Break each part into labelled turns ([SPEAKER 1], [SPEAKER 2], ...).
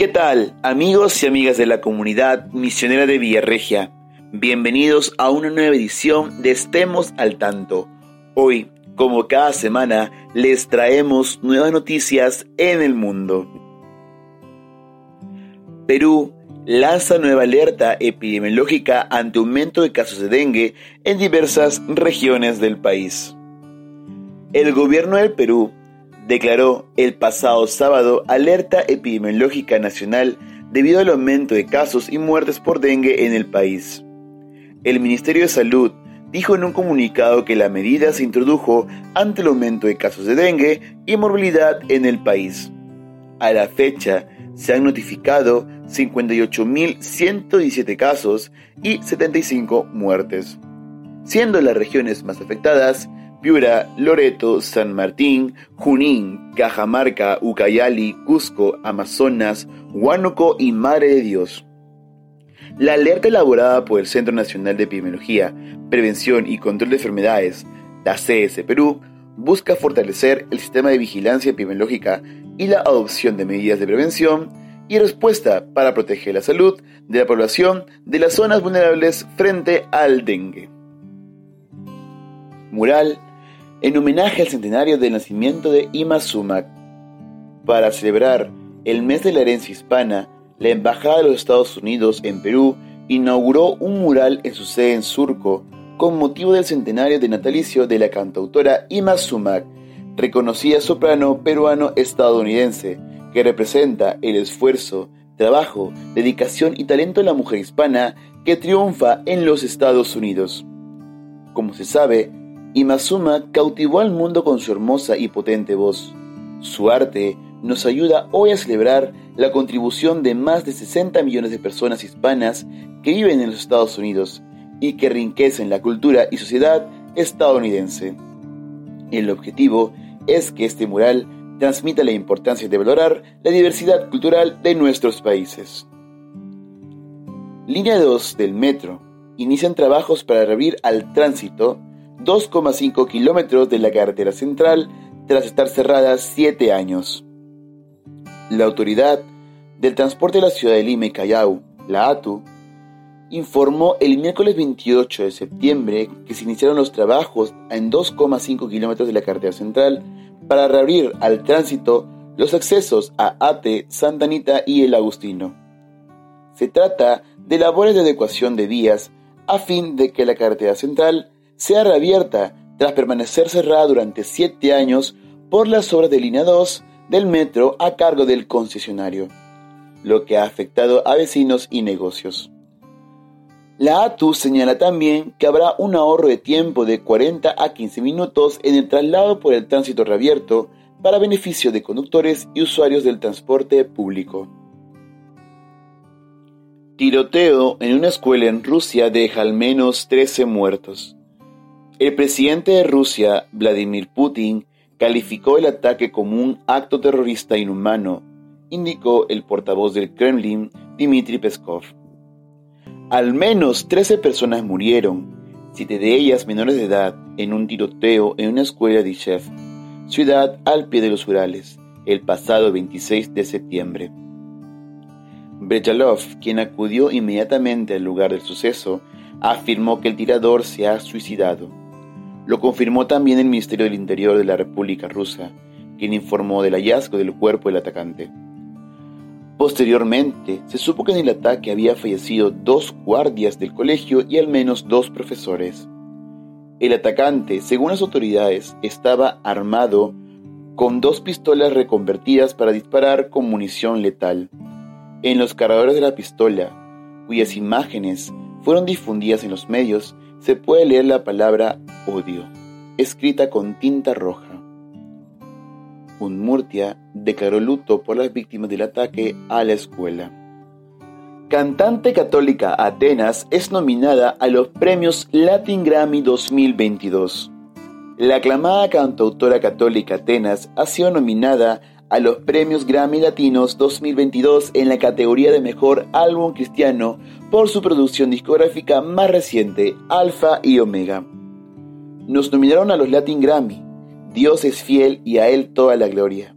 [SPEAKER 1] ¿Qué tal, amigos y amigas de la comunidad misionera de Villarregia? Bienvenidos a una nueva edición de Estemos al Tanto. Hoy, como cada semana, les traemos nuevas noticias en el mundo. Perú lanza nueva alerta epidemiológica ante aumento de casos de dengue en diversas regiones del país. El gobierno del Perú declaró el pasado sábado alerta epidemiológica nacional debido al aumento de casos y muertes por dengue en el país. El Ministerio de Salud dijo en un comunicado que la medida se introdujo ante el aumento de casos de dengue y morbilidad en el país. A la fecha, se han notificado 58.117 casos y 75 muertes, siendo las regiones más afectadas Piura, Loreto, San Martín, Junín, Cajamarca, Ucayali, Cusco, Amazonas, Huánuco y Madre de Dios. La alerta elaborada por el Centro Nacional de Epidemiología, Prevención y Control de Enfermedades, la CS Perú, busca fortalecer el sistema de vigilancia epidemiológica y la adopción de medidas de prevención y respuesta para proteger la salud de la población de las zonas vulnerables frente al dengue. Mural en homenaje al centenario del nacimiento de Ima Sumac. Para celebrar el mes de la herencia hispana, la Embajada de los Estados Unidos en Perú inauguró un mural en su sede en Surco con motivo del centenario de natalicio de la cantautora Ima Sumac, reconocida soprano peruano-estadounidense, que representa el esfuerzo, trabajo, dedicación y talento de la mujer hispana que triunfa en los Estados Unidos. Como se sabe, Imazuma cautivó al mundo con su hermosa y potente voz. Su arte nos ayuda hoy a celebrar la contribución de más de 60 millones de personas hispanas que viven en los Estados Unidos y que enriquecen la cultura y sociedad estadounidense. El objetivo es que este mural transmita la importancia de valorar la diversidad cultural de nuestros países. Línea 2 del metro. Inician trabajos para reabrir al tránsito 2,5 kilómetros de la carretera central tras estar cerrada 7 años. La autoridad del transporte de la ciudad de Lima y Callao, la ATU, informó el miércoles 28 de septiembre que se iniciaron los trabajos en 2,5 kilómetros de la carretera central para reabrir al tránsito los accesos a Ate, Santa Anita y El Agustino. Se trata de labores de adecuación de vías a fin de que la carretera central sea reabierta tras permanecer cerrada durante siete años por las obras de línea 2 del metro a cargo del concesionario, lo que ha afectado a vecinos y negocios. La ATU señala también que habrá un ahorro de tiempo de 40 a 15 minutos en el traslado por el tránsito reabierto para beneficio de conductores y usuarios del transporte público. Tiroteo en una escuela en Rusia deja al menos 13 muertos. El presidente de Rusia, Vladimir Putin, calificó el ataque como un acto terrorista inhumano, indicó el portavoz del Kremlin, Dmitry Peskov. Al menos 13 personas murieron, siete de ellas menores de edad, en un tiroteo en una escuela de Ishev, ciudad al pie de los Urales, el pasado 26 de septiembre. Brejalov, quien acudió inmediatamente al lugar del suceso, afirmó que el tirador se ha suicidado. Lo confirmó también el Ministerio del Interior de la República Rusa, quien informó del hallazgo del cuerpo del atacante. Posteriormente, se supo que en el ataque había fallecido dos guardias del colegio y al menos dos profesores. El atacante, según las autoridades, estaba armado con dos pistolas reconvertidas para disparar con munición letal. En los cargadores de la pistola, cuyas imágenes fueron difundidas en los medios, se puede leer la palabra odio, escrita con tinta roja. Unmurtia declaró luto por las víctimas del ataque a la escuela. Cantante católica Atenas es nominada a los premios Latin Grammy 2022. La aclamada cantautora católica Atenas ha sido nominada a los premios Grammy Latinos 2022 en la categoría de Mejor Álbum Cristiano por su producción discográfica más reciente, Alfa y Omega. Nos nominaron a los Latin Grammy, Dios es fiel y a Él toda la gloria.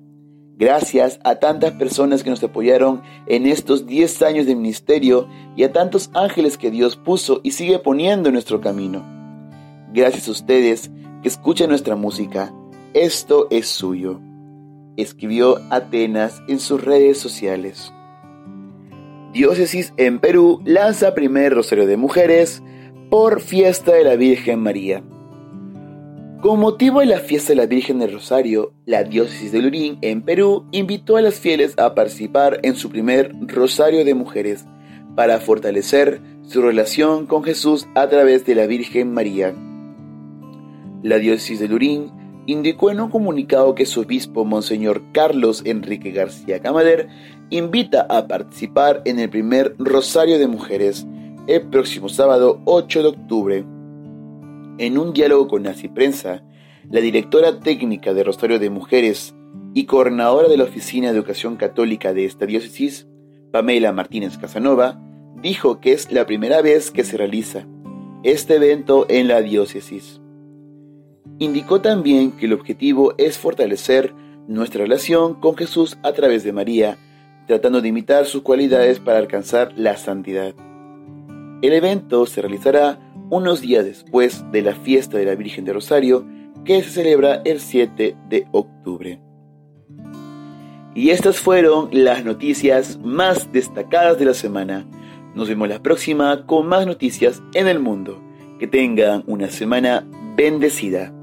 [SPEAKER 1] Gracias a tantas personas que nos apoyaron en estos 10 años de ministerio y a tantos ángeles que Dios puso y sigue poniendo en nuestro camino. Gracias a ustedes que escuchan nuestra música. Esto es suyo. Escribió Atenas en sus redes sociales. Diócesis en Perú lanza primer rosario de mujeres por fiesta de la Virgen María. Con motivo de la fiesta de la Virgen del Rosario, la diócesis de Lurín, en Perú, invitó a las fieles a participar en su primer Rosario de Mujeres para fortalecer su relación con Jesús a través de la Virgen María. La diócesis de Lurín indicó en un comunicado que su obispo, Monseñor Carlos Enrique García Camader, invita a participar en el primer Rosario de Mujeres el próximo sábado 8 de octubre en un diálogo con Nazi Prensa, la directora técnica de Rosario de Mujeres y coordinadora de la Oficina de Educación Católica de esta diócesis, Pamela Martínez Casanova, dijo que es la primera vez que se realiza este evento en la diócesis. Indicó también que el objetivo es fortalecer nuestra relación con Jesús a través de María, tratando de imitar sus cualidades para alcanzar la santidad. El evento se realizará unos días después de la fiesta de la Virgen de Rosario, que se celebra el 7 de octubre. Y estas fueron las noticias más destacadas de la semana. Nos vemos la próxima con más noticias en el mundo. Que tengan una semana bendecida.